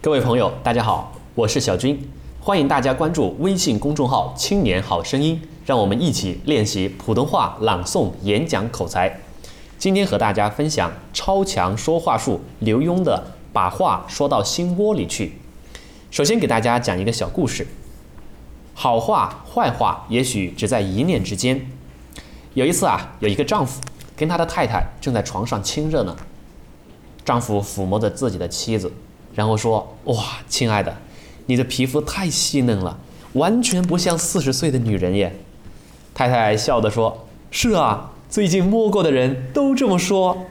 各位朋友，大家好，我是小军，欢迎大家关注微信公众号“青年好声音”，让我们一起练习普通话朗诵、演讲口才。今天和大家分享超强说话术刘墉的“把话说到心窝里去”。首先给大家讲一个小故事。好话坏话，也许只在一念之间。有一次啊，有一个丈夫跟他的太太正在床上亲热呢。丈夫抚摸着自己的妻子，然后说：“哇，亲爱的，你的皮肤太细嫩了，完全不像四十岁的女人耶。”太太笑着说：“是啊，最近摸过的人都这么说。”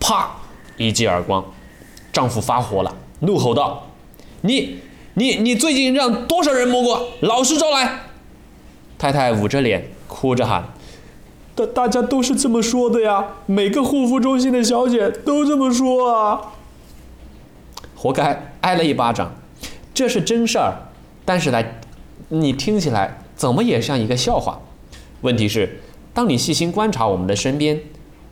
啪，一记耳光，丈夫发火了，怒吼道：“你、你、你最近让多少人摸过？老实招来！”太太捂着脸，哭着喊。大大家都是这么说的呀，每个护肤中心的小姐都这么说啊。活该挨了一巴掌，这是真事儿，但是呢，你听起来怎么也像一个笑话。问题是，当你细心观察我们的身边，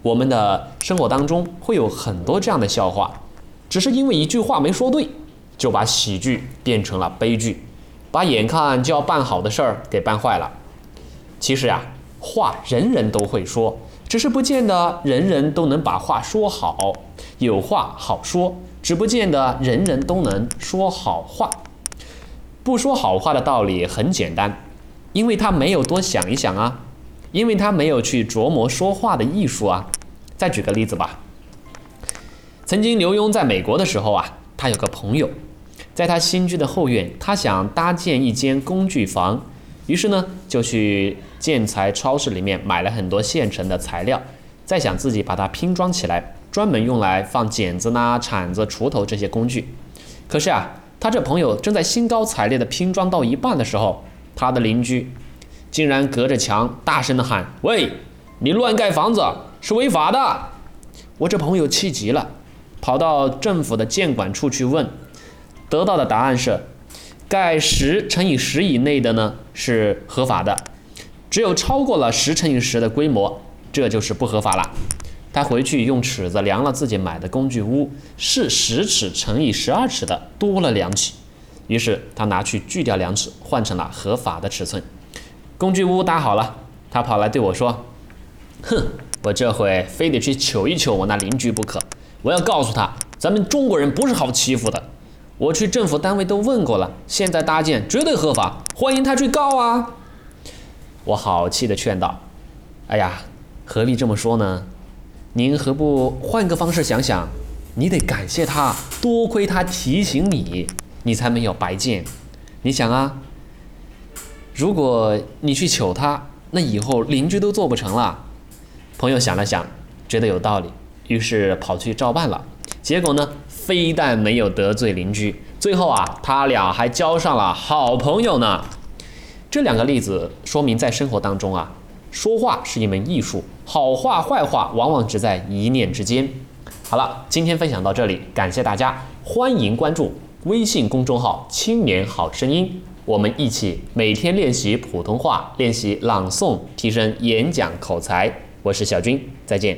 我们的生活当中会有很多这样的笑话，只是因为一句话没说对，就把喜剧变成了悲剧，把眼看就要办好的事儿给办坏了。其实呀。话人人都会说，只是不见得人人都能把话说好。有话好说，只不见得人人都能说好话。不说好话的道理很简单，因为他没有多想一想啊，因为他没有去琢磨说话的艺术啊。再举个例子吧，曾经刘墉在美国的时候啊，他有个朋友，在他新居的后院，他想搭建一间工具房。于是呢，就去建材超市里面买了很多现成的材料，再想自己把它拼装起来，专门用来放剪子呐、铲子、锄头这些工具。可是啊，他这朋友正在兴高采烈的拼装到一半的时候，他的邻居竟然隔着墙大声的喊：“喂，你乱盖房子是违法的！”我这朋友气急了，跑到政府的监管处去问，得到的答案是。盖十乘以十以内的呢是合法的，只有超过了十乘以十的规模，这就是不合法了。他回去用尺子量了自己买的工具屋，是十尺乘以十二尺的，多了两尺。于是他拿去锯掉两尺，换成了合法的尺寸。工具屋搭好了，他跑来对我说：“哼，我这回非得去求一求我那邻居不可，我要告诉他，咱们中国人不是好欺负的。”我去政府单位都问过了，现在搭建绝对合法，欢迎他去告啊！我好气的劝道：“哎呀，何必这么说呢？您何不换个方式想想？你得感谢他，多亏他提醒你，你才没有白见。你想啊，如果你去求他，那以后邻居都做不成了。”朋友想了想，觉得有道理，于是跑去照办了。结果呢？非但没有得罪邻居，最后啊，他俩还交上了好朋友呢。这两个例子说明，在生活当中啊，说话是一门艺术，好话坏话往往只在一念之间。好了，今天分享到这里，感谢大家，欢迎关注微信公众号“青年好声音”，我们一起每天练习普通话，练习朗诵，提升演讲口才。我是小军，再见。